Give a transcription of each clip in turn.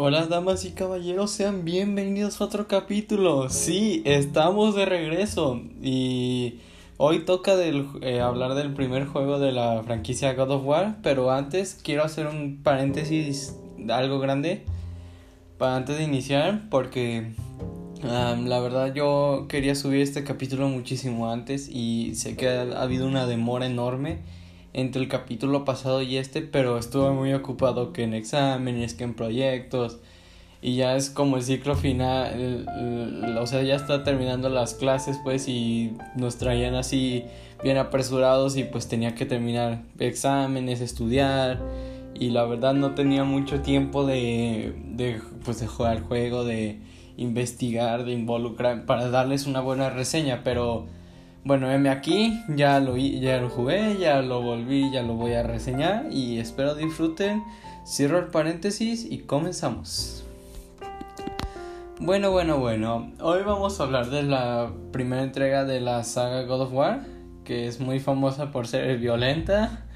Hola damas y caballeros, sean bienvenidos a otro capítulo. Sí, estamos de regreso y hoy toca del, eh, hablar del primer juego de la franquicia God of War, pero antes quiero hacer un paréntesis algo grande para antes de iniciar porque la verdad yo quería subir este capítulo muchísimo antes y sé que ha habido una demora enorme entre el capítulo pasado y este, pero estuve muy ocupado que en exámenes, que en proyectos, y ya es como el ciclo final, o sea, ya está terminando las clases, pues, y nos traían así bien apresurados y pues tenía que terminar exámenes, estudiar, y la verdad no tenía mucho tiempo de, de pues, de jugar juego, de investigar, de involucrar, para darles una buena reseña, pero bueno, M aquí, ya lo, ya lo jugué, ya lo volví, ya lo voy a reseñar y espero disfruten. Cierro el paréntesis y comenzamos. Bueno, bueno, bueno. Hoy vamos a hablar de la primera entrega de la saga God of War, que es muy famosa por ser violenta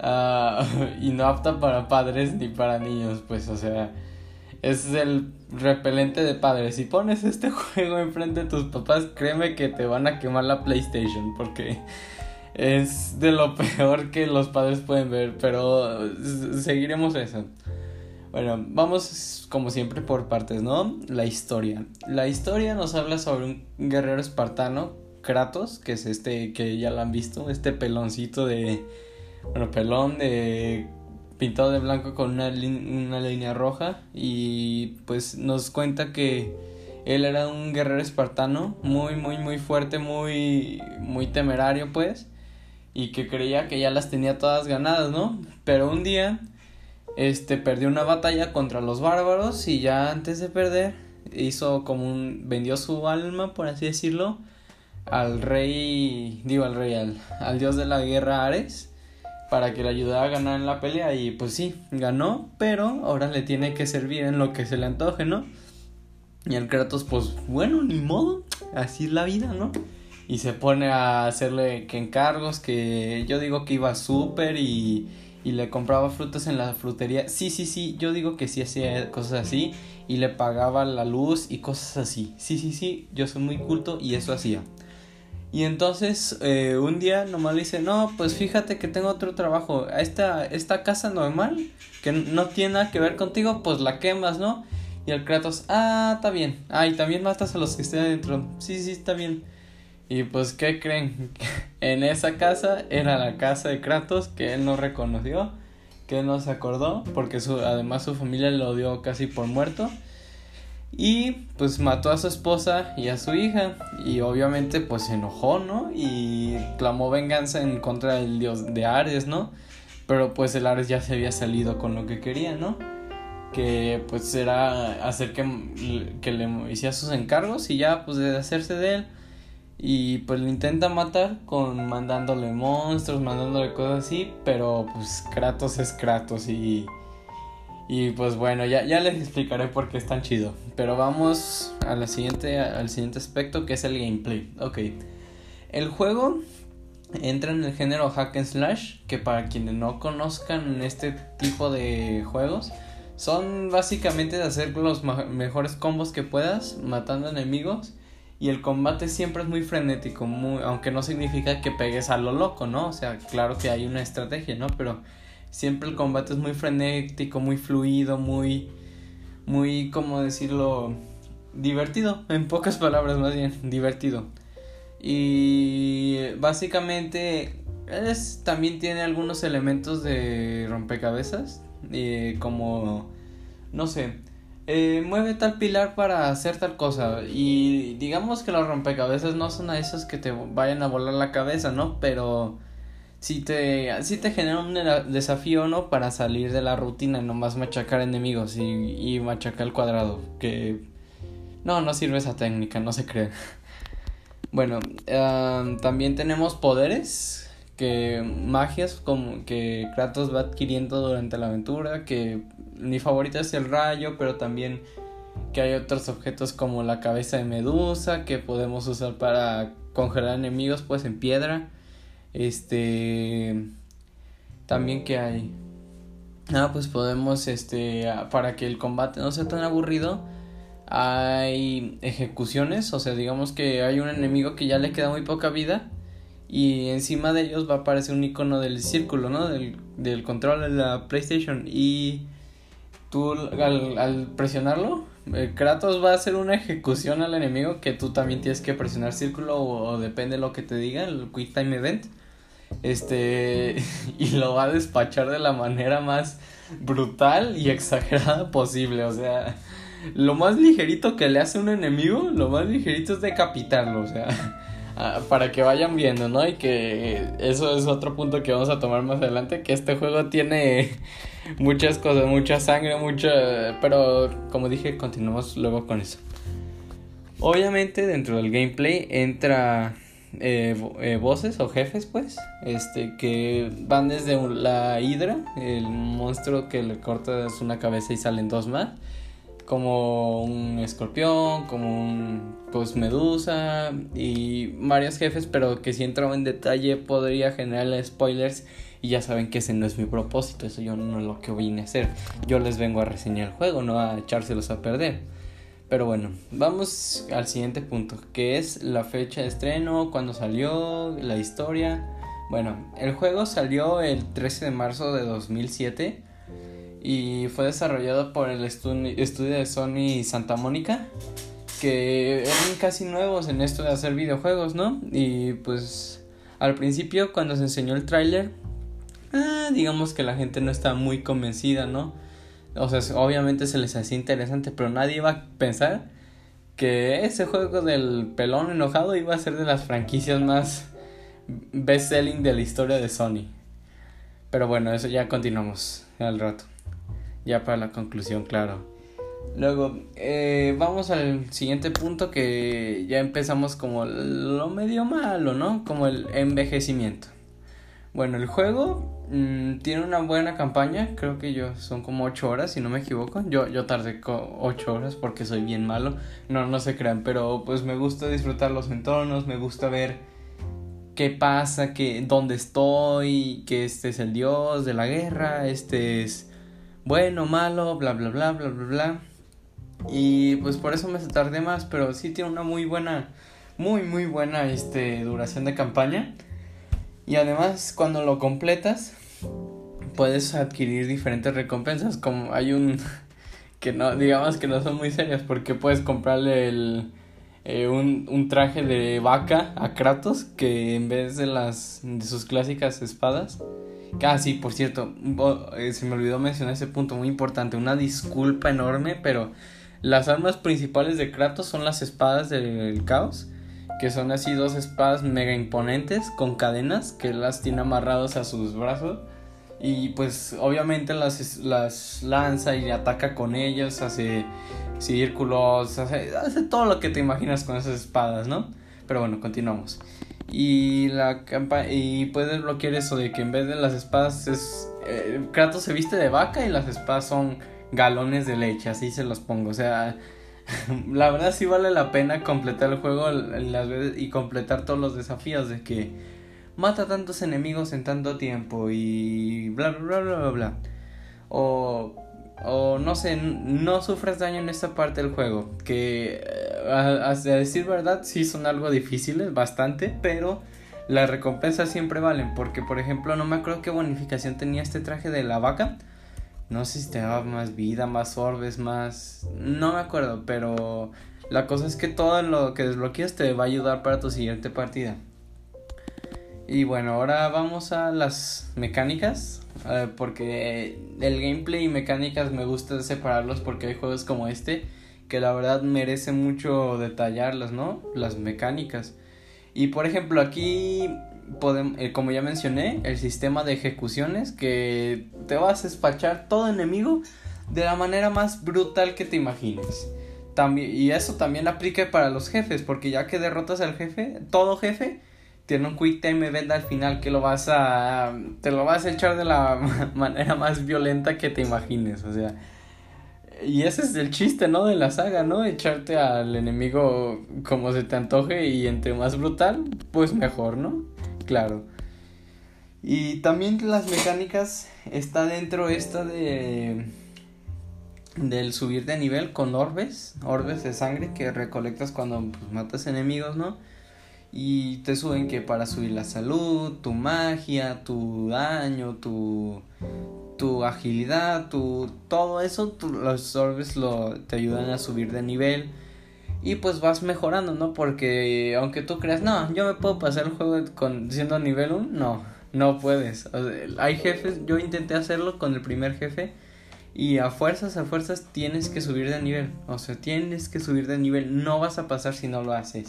uh, y no apta para padres ni para niños, pues, o sea, es el repelente de padres. Si pones este juego enfrente de tus papás, créeme que te van a quemar la PlayStation porque es de lo peor que los padres pueden ver, pero seguiremos eso. Bueno, vamos como siempre por partes, ¿no? La historia. La historia nos habla sobre un guerrero espartano, Kratos, que es este que ya lo han visto, este peloncito de bueno, pelón de pintado de blanco con una, una línea roja y pues nos cuenta que él era un guerrero espartano muy muy muy fuerte muy muy temerario pues y que creía que ya las tenía todas ganadas no pero un día este perdió una batalla contra los bárbaros y ya antes de perder hizo como un vendió su alma por así decirlo al rey digo al rey al, al dios de la guerra Ares para que le ayudara a ganar en la pelea y pues sí, ganó, pero ahora le tiene que servir en lo que se le antoje, ¿no? Y el Kratos pues bueno, ni modo, así es la vida, ¿no? Y se pone a hacerle que encargos, que yo digo que iba súper y, y le compraba frutas en la frutería. Sí, sí, sí, yo digo que sí hacía cosas así y le pagaba la luz y cosas así. Sí, sí, sí, yo soy muy culto y eso hacía. Y entonces eh, un día nomás le dice, no, pues fíjate que tengo otro trabajo. Esta, esta casa normal, que no tiene nada que ver contigo, pues la quemas, ¿no? Y el Kratos, ah, está bien. Ah, y también matas a los que estén adentro. Sí, sí, está bien. Y pues, ¿qué creen? en esa casa era la casa de Kratos que él no reconoció, que él no se acordó, porque su, además su familia lo dio casi por muerto y pues mató a su esposa y a su hija y obviamente pues se enojó, ¿no? Y clamó venganza en contra del dios de Ares, ¿no? Pero pues el Ares ya se había salido con lo que quería, ¿no? Que pues era hacer que, que le hiciera sus encargos y ya pues de hacerse de él. Y pues le intenta matar con mandándole monstruos, mandándole cosas así, pero pues Kratos es Kratos y y pues bueno, ya, ya les explicaré por qué es tan chido. Pero vamos a siguiente, al siguiente aspecto que es el gameplay. Ok. El juego entra en el género hack and slash, que para quienes no conozcan este tipo de juegos, son básicamente de hacer los mejores combos que puedas, matando enemigos. Y el combate siempre es muy frenético, muy, aunque no significa que pegues a lo loco, ¿no? O sea, claro que hay una estrategia, ¿no? Pero siempre el combate es muy frenético, muy fluido, muy, muy, ¿cómo decirlo? Divertido, en pocas palabras más bien, divertido. Y básicamente es, también tiene algunos elementos de rompecabezas, como, no sé, eh, mueve tal pilar para hacer tal cosa. Y digamos que los rompecabezas no son a esos que te vayan a volar la cabeza, ¿no? Pero si te, si te genera un desafío, ¿no? Para salir de la rutina, nomás machacar enemigos y, y machacar el cuadrado. Que no, no sirve esa técnica, no se cree. Bueno, también tenemos poderes, que magias como que Kratos va adquiriendo durante la aventura, que mi favorita es el rayo, pero también que hay otros objetos como la cabeza de Medusa que podemos usar para congelar enemigos pues en piedra. Este. También que hay. Ah, pues podemos, este, para que el combate no sea tan aburrido, hay ejecuciones, o sea, digamos que hay un enemigo que ya le queda muy poca vida y encima de ellos va a aparecer un icono del círculo, ¿no? Del, del control de la PlayStation y tú al, presionarlo, eh, Kratos va a hacer una ejecución al enemigo que tú también tienes que presionar círculo o, o depende de lo que te diga, el Quick Time Event. Este, y lo va a despachar de la manera más brutal y exagerada posible. O sea, lo más ligerito que le hace un enemigo, lo más ligerito es decapitarlo. O sea, para que vayan viendo, ¿no? Y que eso es otro punto que vamos a tomar más adelante, que este juego tiene muchas cosas, mucha sangre, mucha... Pero como dije, continuamos luego con eso. Obviamente dentro del gameplay entra eh, eh, voces o jefes, pues, este, que van desde la hidra, el monstruo que le cortas una cabeza y salen dos más, como un escorpión, como un, pues, medusa y varios jefes, pero que si entro en detalle podría generar spoilers y ya saben que ese no es mi propósito, eso yo no es lo que vine a hacer, yo les vengo a reseñar el juego, no a echárselos a perder. Pero bueno, vamos al siguiente punto, que es la fecha de estreno, cuándo salió, la historia. Bueno, el juego salió el 13 de marzo de 2007 y fue desarrollado por el estudio de Sony Santa Mónica, que eran casi nuevos en esto de hacer videojuegos, ¿no? Y pues al principio cuando se enseñó el tráiler, ah, digamos que la gente no estaba muy convencida, ¿no? O sea, obviamente se les hacía interesante, pero nadie iba a pensar que ese juego del pelón enojado iba a ser de las franquicias más best-selling de la historia de Sony. Pero bueno, eso ya continuamos al rato. Ya para la conclusión, claro. Luego, eh, vamos al siguiente punto que ya empezamos como lo medio malo, ¿no? Como el envejecimiento. Bueno, el juego mm, tiene una buena campaña, creo que yo son como 8 horas, si no me equivoco. Yo, yo tardé 8 horas porque soy bien malo, no, no se crean, pero pues me gusta disfrutar los entornos, me gusta ver qué pasa, que, dónde estoy, que este es el dios de la guerra, este es bueno, malo, bla, bla, bla, bla, bla, bla. Y pues por eso me tardé más, pero sí tiene una muy buena, muy, muy buena este, duración de campaña. Y además cuando lo completas puedes adquirir diferentes recompensas como hay un que no digamos que no son muy serias porque puedes comprarle el eh, un, un, traje de vaca a Kratos que en vez de las de sus clásicas espadas ah sí por cierto eh, se me olvidó mencionar ese punto muy importante una disculpa enorme pero las armas principales de Kratos son las espadas del caos que son así dos espadas mega imponentes con cadenas que las tiene amarrados a sus brazos y pues obviamente las, las lanza y ataca con ellas, hace círculos, hace, hace todo lo que te imaginas con esas espadas, ¿no? Pero bueno, continuamos. Y la y puedes bloquear eso de que en vez de las espadas es eh, Kratos se viste de vaca y las espadas son galones de leche, así se los pongo, o sea, la verdad sí vale la pena completar el juego las veces y completar todos los desafíos de que mata tantos enemigos en tanto tiempo y bla bla bla bla bla. O, o no sé, no sufres daño en esta parte del juego. Que eh, a, a decir verdad sí son algo difíciles, bastante, pero las recompensas siempre valen. Porque por ejemplo no me acuerdo qué bonificación tenía este traje de la vaca no sé si te daba más vida, más orbes, más... No me acuerdo, pero la cosa es que todo lo que desbloqueas te va a ayudar para tu siguiente partida. Y bueno, ahora vamos a las mecánicas. Eh, porque el gameplay y mecánicas me gusta separarlos porque hay juegos como este que la verdad merece mucho detallarlas, ¿no? Las mecánicas. Y por ejemplo, aquí podemos, eh, como ya mencioné, el sistema de ejecuciones que te vas a despachar todo enemigo de la manera más brutal que te imagines. También, y eso también aplica para los jefes, porque ya que derrotas al jefe, todo jefe tiene un quick time event al final que lo vas a te lo vas a echar de la manera más violenta que te imagines, o sea, y ese es el chiste, ¿no? De la saga, ¿no? Echarte al enemigo como se te antoje y entre más brutal, pues mejor, ¿no? Claro. Y también las mecánicas está dentro esta de del subir de nivel con orbes, orbes de sangre que recolectas cuando pues, matas enemigos, ¿no? Y te suben que para subir la salud, tu magia, tu daño, tu, tu agilidad, tu, todo eso, los orbes lo, te ayudan a subir de nivel. Y pues vas mejorando, ¿no? Porque aunque tú creas, no, yo me puedo pasar el juego con, siendo nivel 1, no, no puedes. hay jefes, yo intenté hacerlo con el primer jefe y a fuerzas, a fuerzas tienes que subir de nivel. O sea, tienes que subir de nivel. No vas a pasar si no lo haces.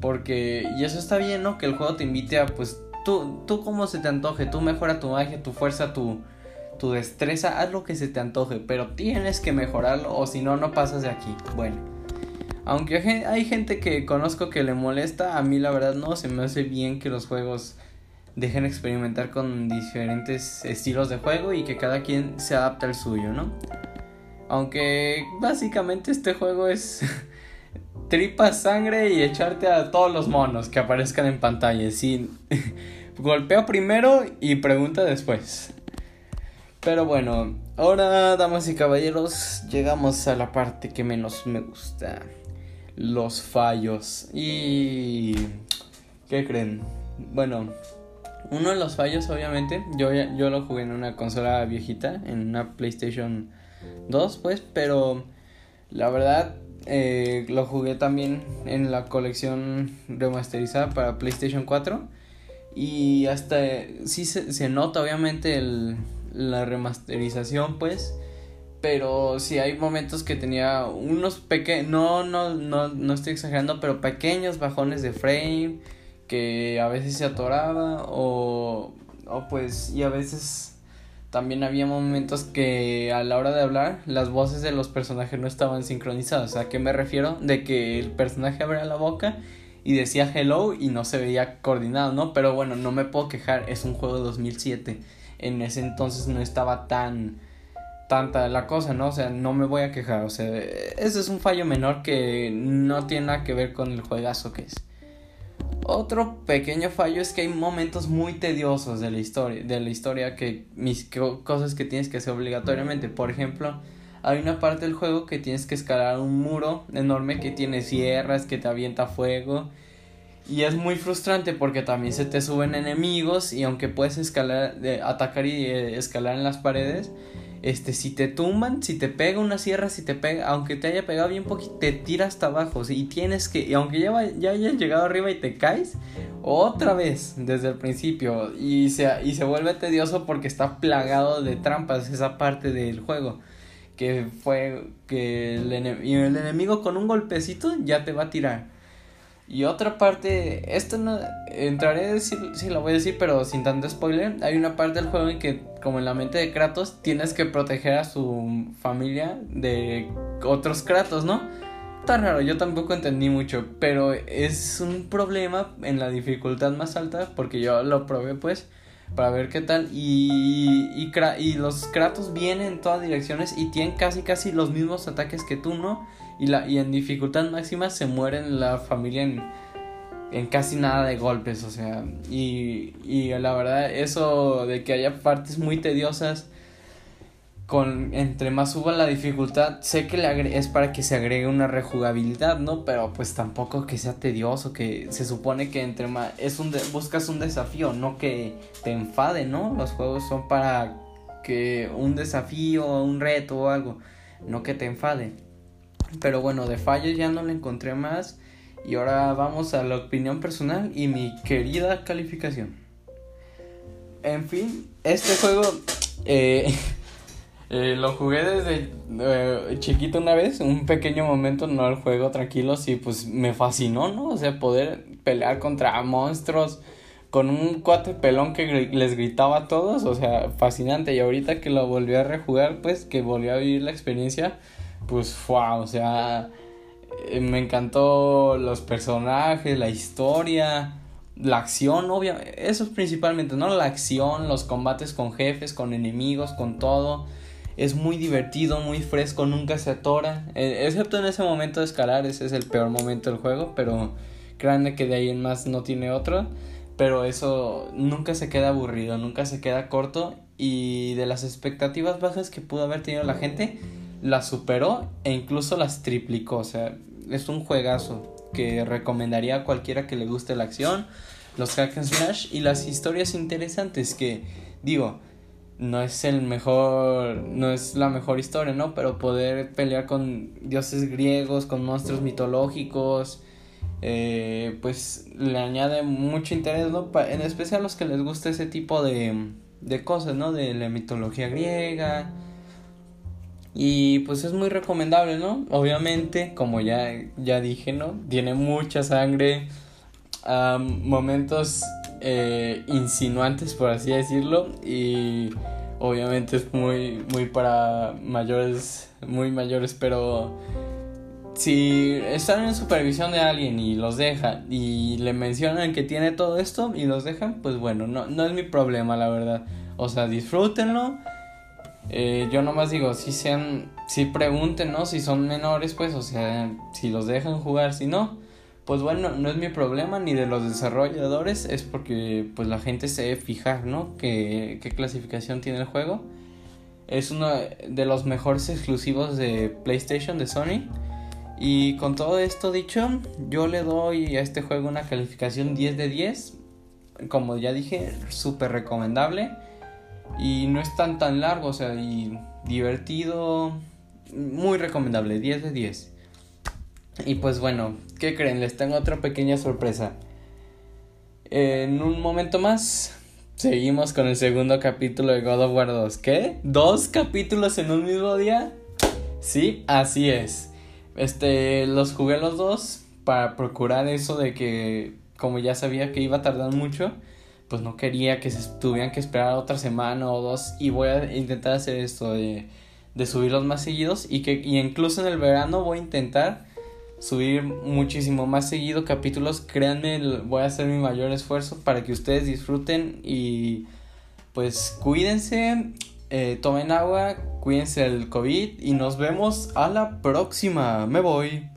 Porque, y eso está bien, ¿no? Que el juego te invite a, pues, tú, tú como se te antoje. Tú mejora tu magia, tu fuerza, tu, tu destreza. Haz lo que se te antoje. Pero tienes que mejorarlo o si no, no pasas de aquí. Bueno. Aunque hay gente que conozco que le molesta, a mí la verdad no, se me hace bien que los juegos dejen experimentar con diferentes estilos de juego y que cada quien se adapte al suyo, ¿no? Aunque básicamente este juego es tripa sangre y echarte a todos los monos que aparezcan en pantalla. Sí, golpeo primero y pregunta después. Pero bueno, ahora damas y caballeros, llegamos a la parte que menos me gusta. Los fallos. Y... ¿Qué creen? Bueno, uno de los fallos, obviamente, yo, yo lo jugué en una consola viejita, en una PlayStation 2, pues, pero la verdad eh, lo jugué también en la colección remasterizada para PlayStation 4 y hasta sí se, nota obviamente el, la remasterización, pues, pero sí hay momentos que tenía unos pequeños, no, no, no, no estoy exagerando, pero pequeños bajones de frame que a veces se atoraba o, o pues y a veces también había momentos que a la hora de hablar las voces de los personajes no estaban sincronizadas. ¿A qué me refiero? De que el personaje abría la boca y decía hello y no se veía coordinado, ¿no? Pero bueno, no me puedo quejar, es un juego de 2007. En ese entonces no estaba tan tanta la cosa, ¿no? O sea, no me voy a quejar, o sea, ese es un fallo menor que no tiene nada que ver con el juegazo que es. Otro pequeño fallo es que hay momentos muy tediosos de la historia, de la historia que mis cosas que tienes que hacer obligatoriamente. Por ejemplo, hay una parte del juego que tienes que escalar un muro enorme que tiene sierras, que te avienta fuego. Y es muy frustrante porque también se te suben enemigos y aunque puedes escalar, atacar y eh, escalar en las paredes, este, si te tumban, si te pega una sierra, si te pega, aunque te haya pegado bien poquito, te tira hasta abajo. Y tienes que, y aunque ya, ya hayas llegado arriba y te caes, otra vez desde el principio. Y se, y se vuelve tedioso porque está plagado de trampas esa parte del juego. Que fue que el, el enemigo con un golpecito ya te va a tirar. Y otra parte, esto no entraré a decir, sí lo voy a decir, pero sin tanto spoiler. Hay una parte del juego en que, como en la mente de Kratos, tienes que proteger a su familia de otros Kratos, ¿no? Está raro, yo tampoco entendí mucho, pero es un problema en la dificultad más alta, porque yo lo probé pues, para ver qué tal. Y, y, y los Kratos vienen en todas direcciones y tienen casi casi los mismos ataques que tú, ¿no? Y, la, y en dificultad máxima se mueren la familia en, en casi nada de golpes, o sea, y, y la verdad eso de que haya partes muy tediosas con entre más suba la dificultad, sé que le es para que se agregue una rejugabilidad, ¿no? Pero pues tampoco que sea tedioso, que se supone que entre más es un buscas un desafío, no que te enfade, ¿no? Los juegos son para que un desafío, un reto o algo, no que te enfade. Pero bueno, de fallos ya no le encontré más. Y ahora vamos a la opinión personal y mi querida calificación. En fin, este juego eh, eh, lo jugué desde eh, chiquito una vez, un pequeño momento, no el juego tranquilo, sí, pues me fascinó, ¿no? O sea, poder pelear contra monstruos con un cuate pelón que les gritaba a todos, o sea, fascinante. Y ahorita que lo volví a rejugar, pues que volví a vivir la experiencia, pues, wow, o sea, eh, me encantó los personajes, la historia, la acción, obviamente, eso es principalmente, ¿no? La acción, los combates con jefes, con enemigos, con todo. Es muy divertido, muy fresco, nunca se atora. Eh, excepto en ese momento de escalar, ese es el peor momento del juego, pero créanme que de ahí en más no tiene otro. pero eso nunca se queda aburrido, nunca se queda corto y de las expectativas bajas que pudo haber tenido la gente, las superó e incluso las triplicó, o sea, es un juegazo que recomendaría a cualquiera que le guste la acción, los hack and y las historias interesantes que digo, no es el mejor, no es la mejor historia, ¿no? Pero poder pelear con dioses griegos, con monstruos mitológicos, eh, pues le añade mucho interés, ¿no? En especial a los que les gusta ese tipo de, de cosas, ¿no? De la mitología griega. Y pues es muy recomendable, ¿no? Obviamente, como ya, ya dije, ¿no? Tiene mucha sangre, momentos eh, insinuantes, por así decirlo, y obviamente es muy, muy para mayores, muy mayores, pero si están en supervisión de alguien y los dejan y le mencionan que tiene todo esto y los dejan, pues bueno, no, no es mi problema, la verdad. O sea, disfrútenlo. Eh, yo nomás digo, si sean, si pregunten, ¿no? Si son menores, pues, o sea, si los dejan jugar, si no, pues bueno, no es mi problema ni de los desarrolladores, es porque pues la gente se debe fijar, ¿no? ¿Qué, qué clasificación tiene el juego? Es uno de los mejores exclusivos de PlayStation, de Sony. Y con todo esto dicho, yo le doy a este juego una calificación 10 de 10. Como ya dije, súper recomendable. Y no es tan tan largo, o sea, y divertido. Muy recomendable, 10 de 10. Y pues bueno, ¿qué creen? Les tengo otra pequeña sorpresa. En un momento más, seguimos con el segundo capítulo de God of War 2. ¿Qué? ¿Dos capítulos en un mismo día? Sí, así es. Este, los jugué los dos para procurar eso de que, como ya sabía que iba a tardar mucho, pues no quería que se tuvieran que esperar otra semana o dos. Y voy a intentar hacer esto de, de subirlos más seguidos. Y que y incluso en el verano voy a intentar subir muchísimo más seguido capítulos. Créanme, voy a hacer mi mayor esfuerzo para que ustedes disfruten y pues cuídense, eh, tomen agua, cuídense del COVID y nos vemos a la próxima. Me voy.